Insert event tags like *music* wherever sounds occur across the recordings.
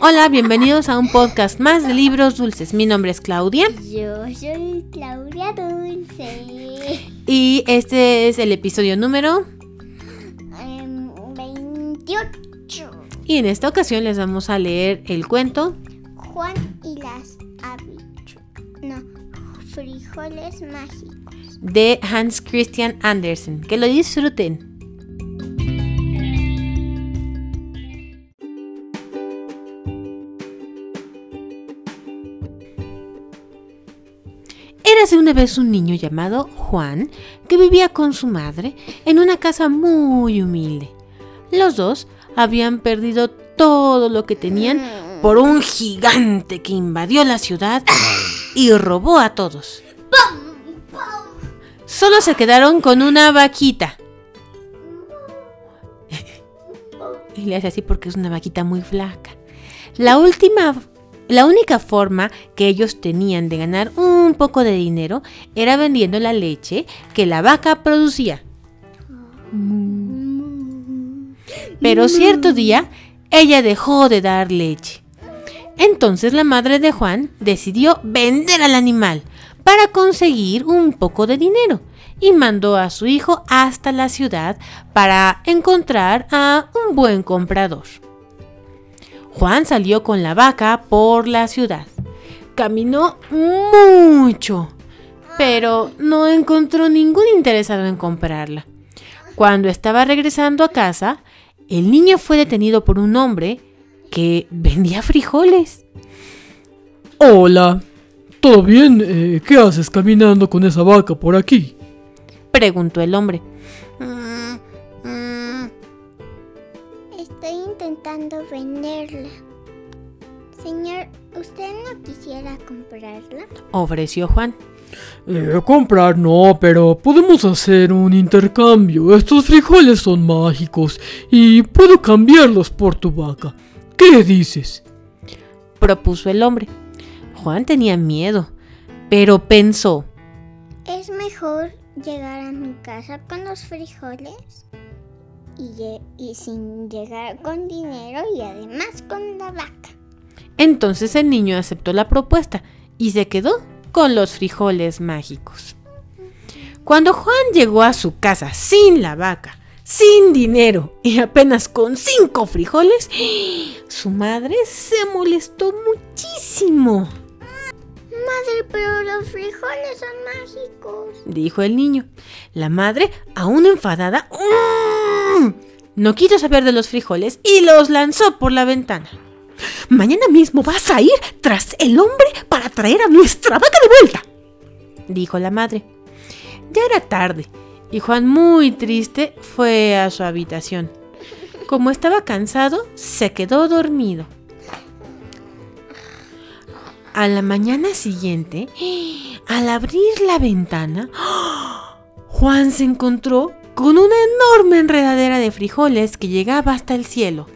Hola, bienvenidos a un podcast más de libros dulces. Mi nombre es Claudia. Yo soy Claudia Dulce. Y este es el episodio número. Em, 28. Y en esta ocasión les vamos a leer el cuento Juan y las habichuelas. No, frijoles mágicos. de Hans Christian Andersen. Que lo disfruten. Érase una vez un niño llamado Juan que vivía con su madre en una casa muy humilde. Los dos habían perdido todo lo que tenían por un gigante que invadió la ciudad y robó a todos. Solo se quedaron con una vaquita. *laughs* Y le hace así porque es una vaquita muy flaca. La última, la única forma que ellos tenían de ganar un poco de dinero era vendiendo la leche que la vaca producía. Pero cierto día, ella dejó de dar leche. Entonces la madre de Juan decidió vender al animal para conseguir un poco de dinero y mandó a su hijo hasta la ciudad para encontrar a un buen comprador. Juan salió con la vaca por la ciudad. Caminó mucho, pero no encontró ningún interesado en comprarla. Cuando estaba regresando a casa, el niño fue detenido por un hombre que vendía frijoles. Hola, ¿todo bien? Eh, ¿Qué haces caminando con esa vaca por aquí? Preguntó el hombre. Intentando venderla. Señor, ¿usted no quisiera comprarla? Ofreció Juan. Eh, comprar no, pero podemos hacer un intercambio. Estos frijoles son mágicos y puedo cambiarlos por tu vaca. ¿Qué dices? Propuso el hombre. Juan tenía miedo, pero pensó. Es mejor llegar a mi casa con los frijoles y, sin llegar con dinero y además con la vaca. Entonces el niño aceptó la propuesta y se quedó con los frijoles mágicos. Cuando Juan llegó a su casa sin la vaca, sin dinero y apenas con cinco frijoles, su madre se molestó muchísimo, Madre, pero los frijoles son mágicos. dijo el niño. La madre, aún enfadada, ¡mm! no quiso saber de los frijoles y los lanzó por la ventana. Mañana mismo vas a ir tras el hombre para traer a nuestra vaca de vuelta, dijo la madre. Ya era tarde y Juan, muy triste, fue a su habitación. Como estaba cansado, se quedó dormido. A la mañana siguiente, al abrir la ventana, Juan se encontró con una enorme enredadera de frijoles que llegaba hasta el cielo.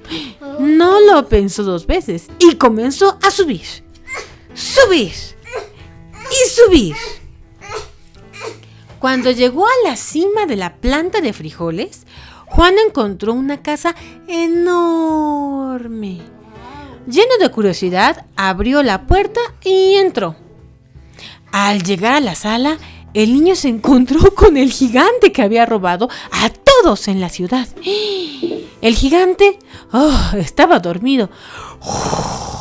No lo pensó dos veces y comenzó a subir, subir y subir. Cuando llegó a la cima de la planta de frijoles, Juan encontró una casa enorme. Lleno de curiosidad, abrió la puerta y entró. Al llegar a la sala, el niño se encontró *laughs* con el gigante que había robado a todos en la ciudad. *gasps* El gigante oh, estaba dormido. *laughs*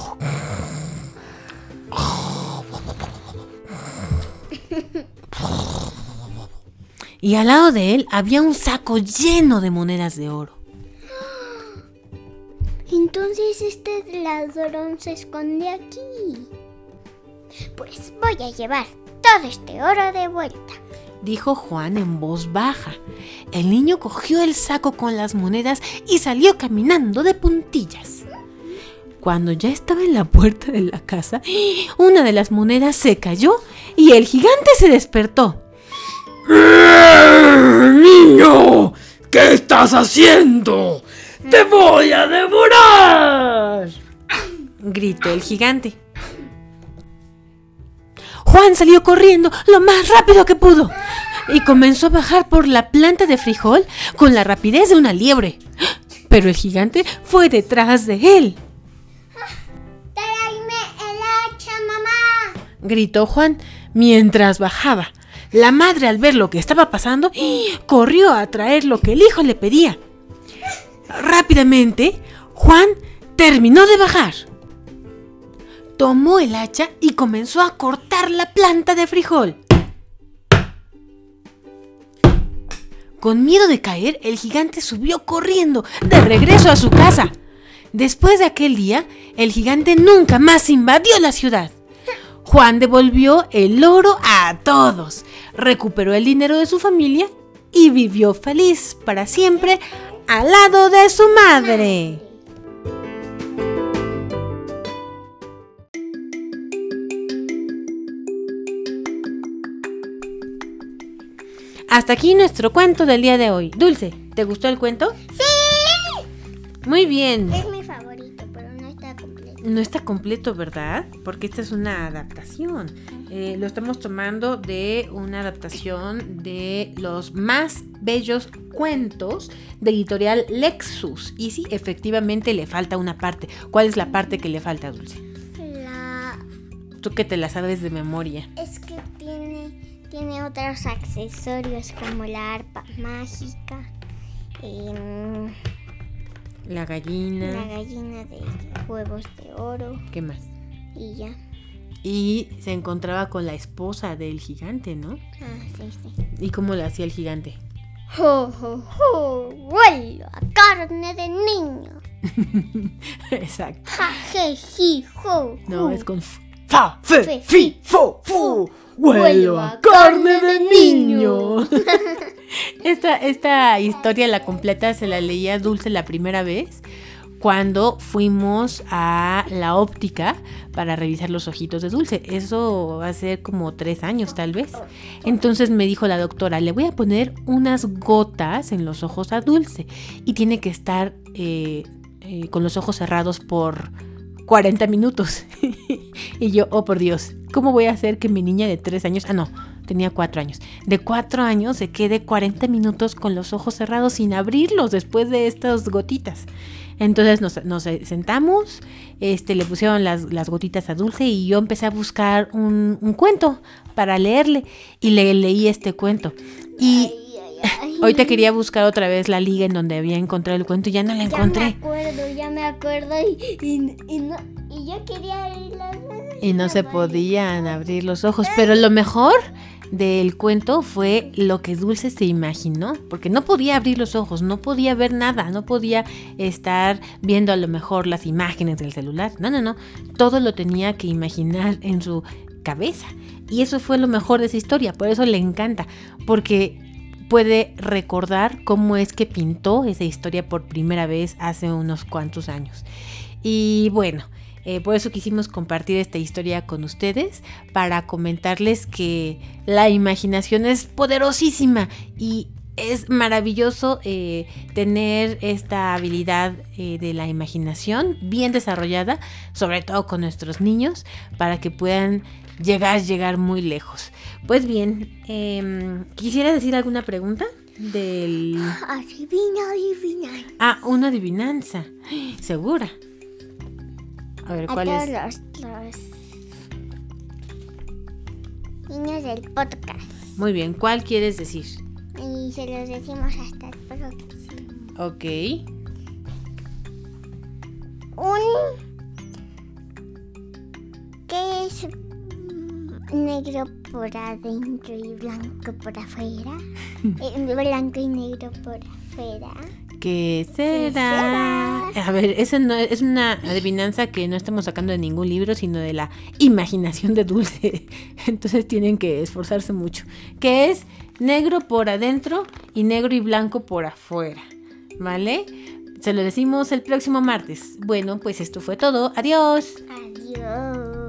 Y al lado de él había un saco lleno de monedas de oro. Entonces este ladrón se esconde aquí. Pues voy a llevar todo este oro de vuelta. dijo Juan en voz baja. El niño cogió el saco con las monedas y salió caminando de puntillas. Cuando ya estaba en la puerta de la casa, una de las monedas se cayó y el gigante se despertó. ¡Niño! ¿Qué estás haciendo? ¡Te voy a devorar! gritó el gigante. Juan salió corriendo lo más rápido que pudo y comenzó a bajar por la planta de frijol con la rapidez de una liebre. Pero el gigante fue detrás de él. ¡Tráeme el hacha, mamá! gritó Juan mientras bajaba. La madre al ver lo que estaba pasando corrió a traer lo que el hijo le pedía. Rápidamente, Juan terminó de bajar. Tomó el hacha y comenzó a cortar la planta de frijol. Con miedo de caer, el gigante subió corriendo de regreso a su casa. Después de aquel día, el gigante nunca más invadió la ciudad. Juan devolvió el oro a todos, recuperó el dinero de su familia y vivió feliz para siempre al lado de su madre. Hasta aquí nuestro cuento del día de hoy. Dulce, ¿te gustó el cuento? ¡Sí! Muy bien. Es mi favorito, no está completo. ¿verdad? Porque esta es una adaptación. Eh, lo estamos tomando de una adaptación de los más bellos cuentos de editorial Lexus. Y sí, efectivamente le falta una parte. ¿Cuál es la parte que le falta, Dulce? La... Tú que te la sabes de memoria. Es que tiene, tiene otros accesorios como la arpa mágica, em, La gallina. la gallina de huevos de oro ¿Qué más? y ya. Y se encontraba con la esposa del gigante, ¿no? Ah, sí, sí. ¿Y cómo lo hacía el gigante? ¡Jo, jo, jo! ¡Huelo a carne de niño! *laughs* Exacto. ¡Ja, je, ji, jo! No, es con fa, fe, Fe, fi, fo, fu. Huelo a carne de niño. *laughs* esta, esta historia la completa se la leía Dulce la primera vez cuando fuimos a la óptica para revisar los ojitos de Dulce. Eso va a ser como tres años tal vez. Entonces me dijo la doctora, le voy a poner unas gotas en los ojos a Dulce y tiene que estar eh, eh, con los ojos cerrados por 40 minutos. *laughs* y yo, oh por Dios, ¿cómo voy a hacer que mi niña de 3 años, ah no, tenía 4 años, de 4 años se quede 40 minutos con los ojos cerrados sin abrirlos después de estas gotitas? Entonces nos, nos sentamos, este, le pusieron las, las gotitas a Dulce y yo empecé a buscar un, un cuento para leerle y le leí este cuento. Y hoy te quería buscar otra vez la liga en donde había encontrado el cuento y ya no la Ya me encontré. acuerdo, ya me acuerdo y, y, y no, y yo quería abrir las manos Y no se podían abrir los ojos. Pero lo mejor del cuento fue lo que Dulce se imaginó. Porque no podía abrir los ojos, no podía ver nada, no podía estar viendo a lo mejor las imágenes del celular. No, no, no. Todo lo tenía que imaginar en su cabeza. Y eso fue lo mejor de esa historia. Por eso le encanta. Porque puede recordar cómo es que pintó esa historia por primera vez hace unos cuantos años. Y bueno, eh, por eso quisimos compartir esta historia con ustedes para comentarles que la imaginación es poderosísima y es maravilloso eh, tener esta habilidad eh, de la imaginación bien desarrollada, sobre todo con nuestros niños, para que puedan llegar, llegar muy lejos. Pues bien, em, ¿quisiera decir alguna pregunta? Del... *gasps* Adivina, adivina. Ah, una adivinanza. *gasps* ¿Segura? A ver, A ¿cuál todos es? los, los niños del podcast. Muy bien, ¿cuál quieres decir? Y se los decimos hasta el próximo. Ok. Un. ¿Qué es negro por adentro y blanco por afuera? *laughs* Eh, blanco y negro por afuera. ¿Qué será? A ver, esa no es una adivinanza que no estamos sacando de ningún libro, sino de la imaginación de Dulce. *laughs* Entonces tienen que esforzarse mucho. Que es negro por adentro y negro y blanco por afuera. ¿Vale? Se lo decimos el próximo martes. Bueno, pues esto fue todo. Adiós. Adiós.